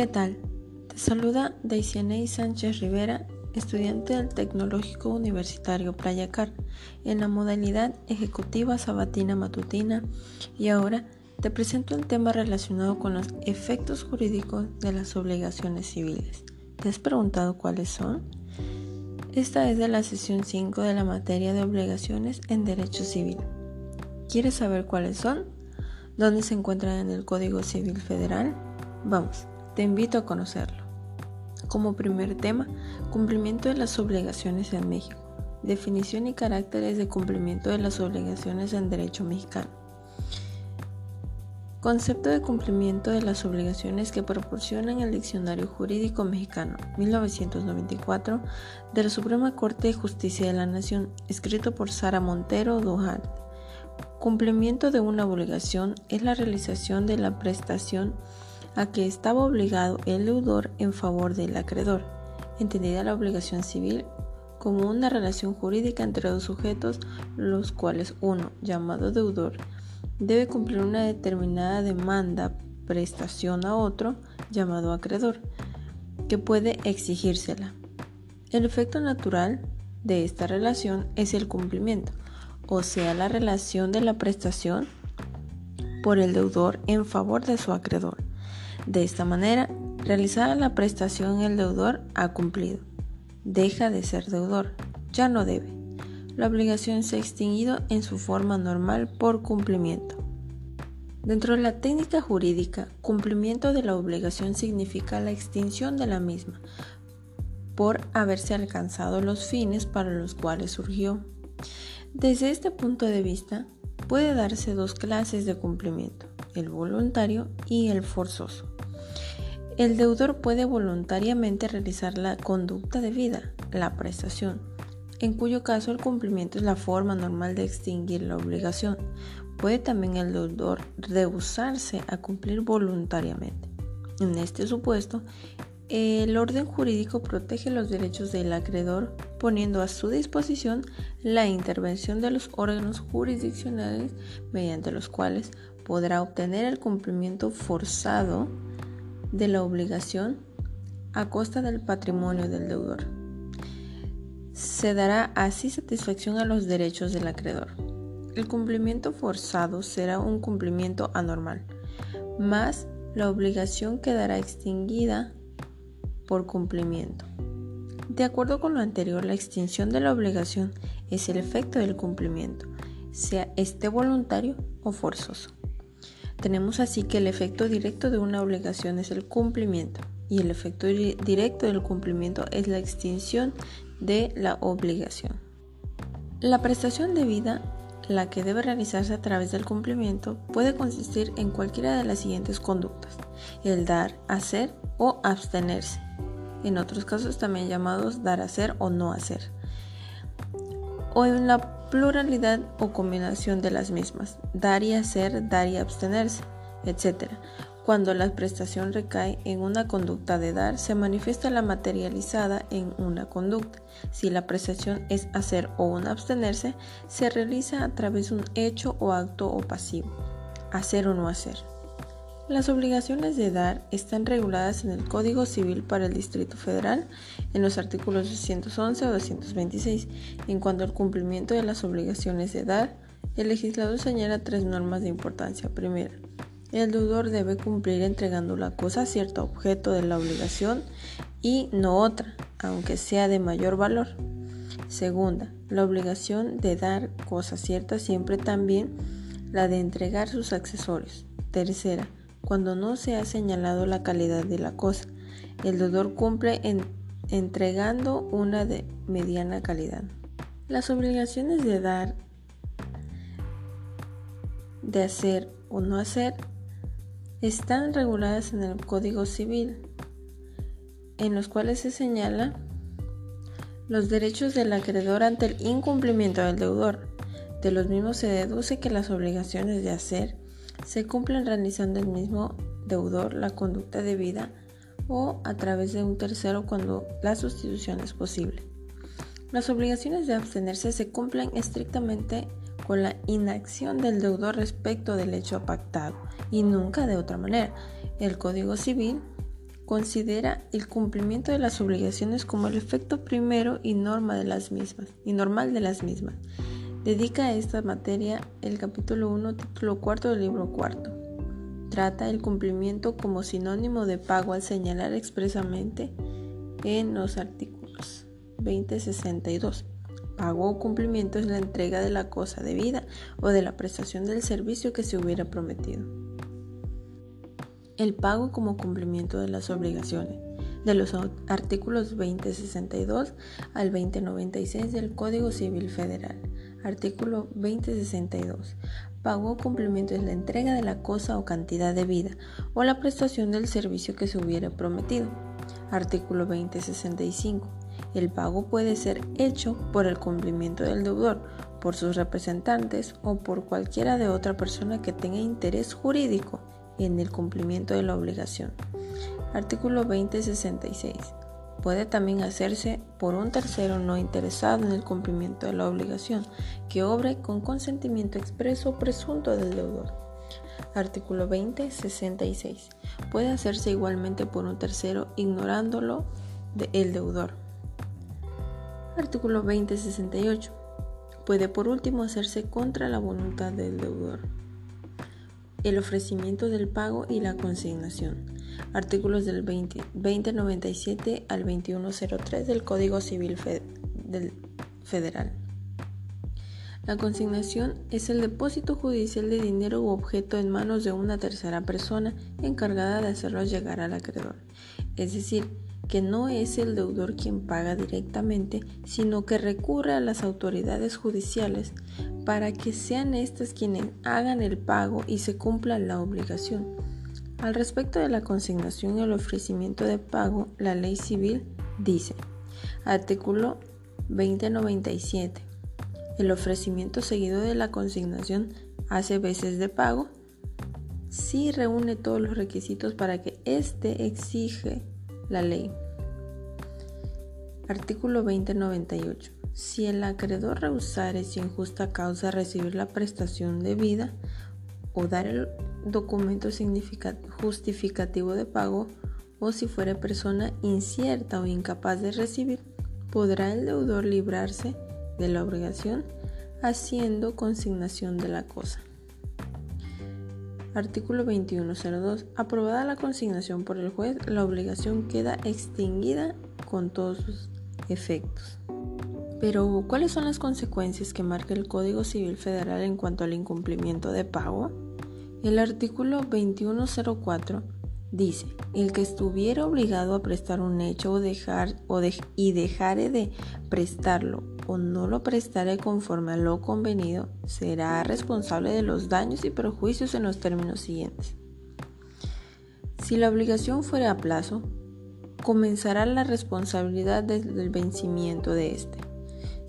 ¿Qué tal? Te saluda Daisy Sánchez Rivera, estudiante del Tecnológico Universitario Playa Car, en la modalidad ejecutiva sabatina matutina, y ahora te presento el tema relacionado con los efectos jurídicos de las obligaciones civiles. ¿Te has preguntado cuáles son? Esta es de la sesión 5 de la materia de obligaciones en Derecho Civil. ¿Quieres saber cuáles son? ¿Dónde se encuentran en el Código Civil Federal? Vamos, te invito a conocerlo. Como primer tema, cumplimiento de las obligaciones en México. Definición y caracteres de cumplimiento de las obligaciones en derecho mexicano. Concepto de cumplimiento de las obligaciones que proporciona el Diccionario Jurídico Mexicano 1994 de la Suprema Corte de Justicia de la Nación, escrito por Sara Montero Dujal. Cumplimiento de una obligación es la realización de la prestación a que estaba obligado el deudor en favor del acreedor, entendida la obligación civil como una relación jurídica entre dos sujetos, los cuales uno, llamado deudor, debe cumplir una determinada demanda, prestación a otro, llamado acreedor, que puede exigírsela. El efecto natural de esta relación es el cumplimiento, o sea, la relación de la prestación por el deudor en favor de su acreedor. De esta manera, realizada la prestación el deudor ha cumplido. Deja de ser deudor, ya no debe. La obligación se ha extinguido en su forma normal por cumplimiento. Dentro de la técnica jurídica, cumplimiento de la obligación significa la extinción de la misma por haberse alcanzado los fines para los cuales surgió. Desde este punto de vista, puede darse dos clases de cumplimiento, el voluntario y el forzoso. El deudor puede voluntariamente realizar la conducta debida, la prestación, en cuyo caso el cumplimiento es la forma normal de extinguir la obligación. Puede también el deudor rehusarse a cumplir voluntariamente. En este supuesto, el orden jurídico protege los derechos del acreedor poniendo a su disposición la intervención de los órganos jurisdiccionales mediante los cuales podrá obtener el cumplimiento forzado de la obligación a costa del patrimonio del deudor. Se dará así satisfacción a los derechos del acreedor. El cumplimiento forzado será un cumplimiento anormal, más la obligación quedará extinguida por cumplimiento. De acuerdo con lo anterior, la extinción de la obligación es el efecto del cumplimiento, sea este voluntario o forzoso. Tenemos así que el efecto directo de una obligación es el cumplimiento y el efecto directo del cumplimiento es la extinción de la obligación. La prestación debida, la que debe realizarse a través del cumplimiento, puede consistir en cualquiera de las siguientes conductas, el dar, hacer o abstenerse en otros casos también llamados dar hacer o no hacer, o en la pluralidad o combinación de las mismas, dar y hacer, dar y abstenerse, etc. Cuando la prestación recae en una conducta de dar, se manifiesta la materializada en una conducta. Si la prestación es hacer o un abstenerse, se realiza a través de un hecho o acto o pasivo, hacer o no hacer. Las obligaciones de dar están reguladas en el Código Civil para el Distrito Federal en los artículos 211 o 226. En cuanto al cumplimiento de las obligaciones de dar, el legislador señala tres normas de importancia. Primera, el deudor debe cumplir entregando la cosa a cierto objeto de la obligación y no otra, aunque sea de mayor valor. Segunda, la obligación de dar cosa cierta siempre también la de entregar sus accesorios. Tercera, cuando no se ha señalado la calidad de la cosa. El deudor cumple entregando una de mediana calidad. Las obligaciones de dar, de hacer o no hacer están reguladas en el Código Civil, en los cuales se señala los derechos del acreedor ante el incumplimiento del deudor. De los mismos se deduce que las obligaciones de hacer se cumplen realizando el mismo deudor la conducta debida o a través de un tercero cuando la sustitución es posible. Las obligaciones de abstenerse se cumplen estrictamente con la inacción del deudor respecto del hecho pactado y nunca de otra manera. El Código Civil considera el cumplimiento de las obligaciones como el efecto primero y norma de las mismas y normal de las mismas. Dedica a esta materia el capítulo 1, título 4 del libro cuarto. Trata el cumplimiento como sinónimo de pago al señalar expresamente en los artículos 2062. Pago o cumplimiento es la entrega de la cosa debida o de la prestación del servicio que se hubiera prometido. El pago como cumplimiento de las obligaciones de los artículos 2062 al 2096 del Código Civil Federal. Artículo 2062. Pago o cumplimiento es la entrega de la cosa o cantidad de vida o la prestación del servicio que se hubiera prometido. Artículo 2065. El pago puede ser hecho por el cumplimiento del deudor, por sus representantes o por cualquiera de otra persona que tenga interés jurídico en el cumplimiento de la obligación. Artículo 2066 puede también hacerse por un tercero no interesado en el cumplimiento de la obligación, que obre con consentimiento expreso o presunto del deudor. Artículo 2066. Puede hacerse igualmente por un tercero ignorándolo el deudor. Artículo 2068. Puede por último hacerse contra la voluntad del deudor. El ofrecimiento del pago y la consignación artículos del 2097 al 2103 del Código Civil Federal. La consignación es el depósito judicial de dinero u objeto en manos de una tercera persona encargada de hacerlo llegar al acreedor. Es decir, que no es el deudor quien paga directamente, sino que recurre a las autoridades judiciales para que sean éstas quienes hagan el pago y se cumpla la obligación. Al respecto de la consignación y el ofrecimiento de pago, la ley civil dice, artículo 2097, el ofrecimiento seguido de la consignación hace veces de pago si reúne todos los requisitos para que éste exige la ley. Artículo 2098. Si el acreedor rehusare sin justa causa recibir la prestación debida o dar el documento justificativo de pago o si fuera persona incierta o incapaz de recibir, podrá el deudor librarse de la obligación haciendo consignación de la cosa. Artículo 2102. Aprobada la consignación por el juez, la obligación queda extinguida con todos sus efectos. Pero, ¿cuáles son las consecuencias que marca el Código Civil Federal en cuanto al incumplimiento de pago? El artículo 2104 dice, el que estuviera obligado a prestar un hecho o dejar, o y dejare de prestarlo o no lo prestare conforme a lo convenido, será responsable de los daños y perjuicios en los términos siguientes. Si la obligación fuera a plazo, comenzará la responsabilidad desde el vencimiento de éste.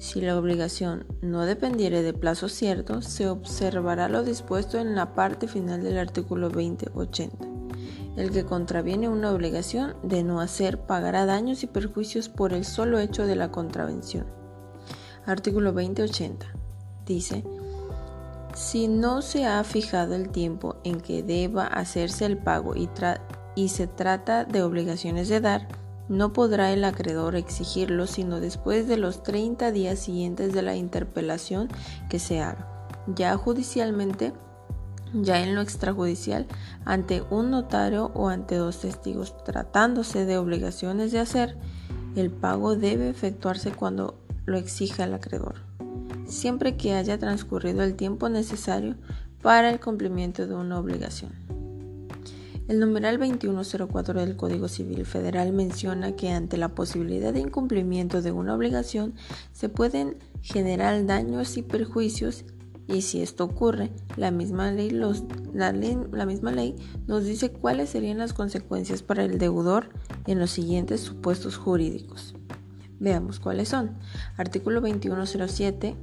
Si la obligación no dependiere de plazo cierto, se observará lo dispuesto en la parte final del artículo 2080. El que contraviene una obligación de no hacer pagará daños y perjuicios por el solo hecho de la contravención. Artículo 2080. Dice, si no se ha fijado el tiempo en que deba hacerse el pago y, y se trata de obligaciones de dar, no podrá el acreedor exigirlo sino después de los 30 días siguientes de la interpelación que se haga. Ya judicialmente, ya en lo extrajudicial, ante un notario o ante dos testigos, tratándose de obligaciones de hacer, el pago debe efectuarse cuando lo exija el acreedor, siempre que haya transcurrido el tiempo necesario para el cumplimiento de una obligación. El numeral 2104 del Código Civil Federal menciona que ante la posibilidad de incumplimiento de una obligación se pueden generar daños y perjuicios y si esto ocurre, la misma ley, la, misma ley nos dice cuáles serían las consecuencias para el deudor en los siguientes supuestos jurídicos. Veamos cuáles son. Artículo 2107.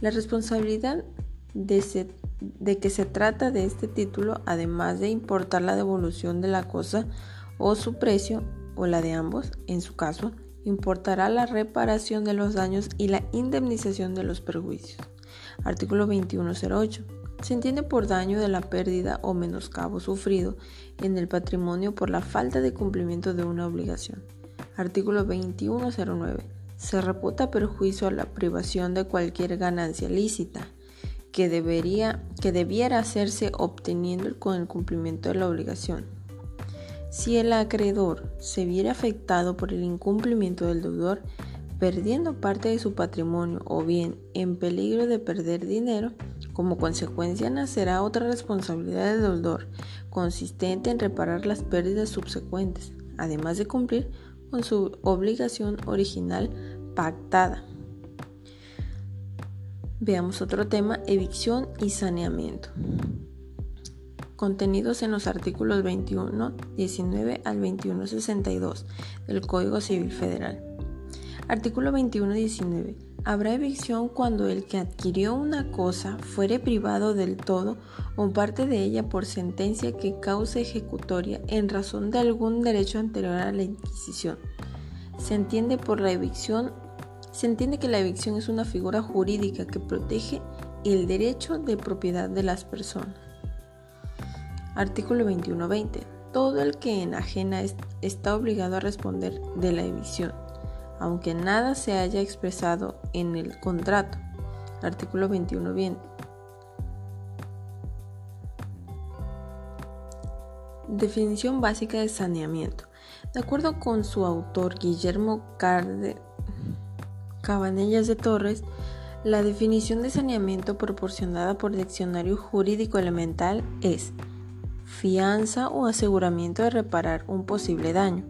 La responsabilidad de, de que se trata de este título, además de importar la devolución de la cosa o su precio, o la de ambos, en su caso, importará la reparación de los daños y la indemnización de los perjuicios. Artículo 2108. Se entiende por daño de la pérdida o menoscabo sufrido en el patrimonio por la falta de cumplimiento de una obligación. Artículo 2109. Se reputa perjuicio a la privación de cualquier ganancia lícita que, debería, que debiera hacerse obteniendo con el cumplimiento de la obligación. Si el acreedor se viera afectado por el incumplimiento del deudor, perdiendo parte de su patrimonio o bien en peligro de perder dinero, como consecuencia nacerá otra responsabilidad del deudor, consistente en reparar las pérdidas subsecuentes, además de cumplir con su obligación original pactada. Veamos otro tema, evicción y saneamiento. Contenidos en los artículos 21, 19 al 2162 del Código Civil Federal. Artículo 21.19. Habrá evicción cuando el que adquirió una cosa fuere privado del todo o parte de ella por sentencia que cause ejecutoria en razón de algún derecho anterior a la Inquisición. Se entiende por la evicción, se entiende que la evicción es una figura jurídica que protege el derecho de propiedad de las personas. Artículo 21.20. Todo el que enajena está obligado a responder de la evicción aunque nada se haya expresado en el contrato. Artículo 21 bien. Definición básica de saneamiento. De acuerdo con su autor Guillermo Carde Cabanellas de Torres, la definición de saneamiento proporcionada por Diccionario Jurídico Elemental es fianza o aseguramiento de reparar un posible daño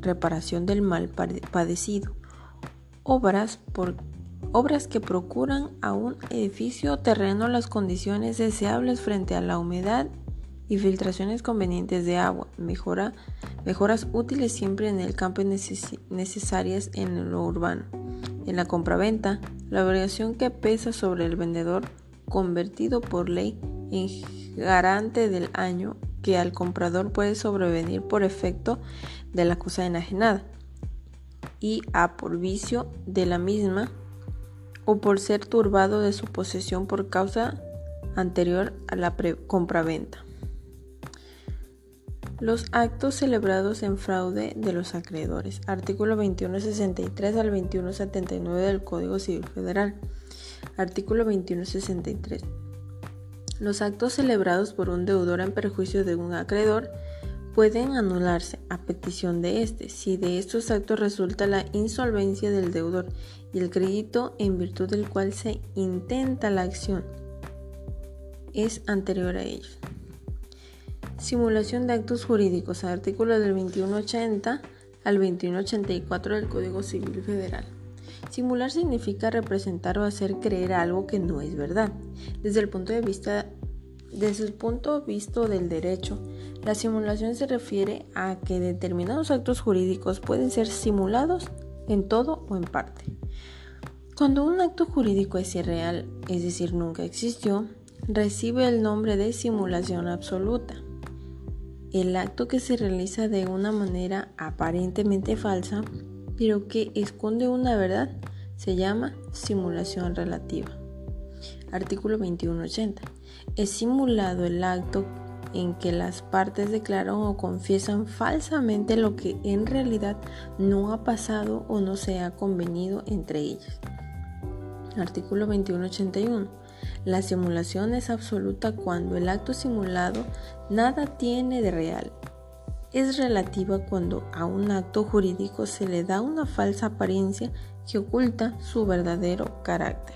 reparación del mal padecido, obras, obras que procuran a un edificio o terreno las condiciones deseables frente a la humedad y filtraciones convenientes de agua, mejora, mejoras útiles siempre en el campo necesarias en lo urbano. En la compraventa, la obligación que pesa sobre el vendedor convertido por ley en garante del año que al comprador puede sobrevenir por efecto de la cosa enajenada y a por vicio de la misma o por ser turbado de su posesión por causa anterior a la compraventa. Los actos celebrados en fraude de los acreedores. Artículo 2163 al 2179 del Código Civil Federal. Artículo 2163. Los actos celebrados por un deudor en perjuicio de un acreedor pueden anularse a petición de éste si de estos actos resulta la insolvencia del deudor y el crédito en virtud del cual se intenta la acción es anterior a ellos. Simulación de actos jurídicos, artículo del 2180 al 2184 del Código Civil Federal. Simular significa representar o hacer creer algo que no es verdad. Desde el punto de vista desde el punto de vista del derecho, la simulación se refiere a que determinados actos jurídicos pueden ser simulados en todo o en parte. Cuando un acto jurídico es irreal, es decir, nunca existió, recibe el nombre de simulación absoluta. El acto que se realiza de una manera aparentemente falsa pero que esconde una verdad, se llama simulación relativa. Artículo 2180. Es simulado el acto en que las partes declaran o confiesan falsamente lo que en realidad no ha pasado o no se ha convenido entre ellas. Artículo 2181. La simulación es absoluta cuando el acto simulado nada tiene de real es relativa cuando a un acto jurídico se le da una falsa apariencia que oculta su verdadero carácter.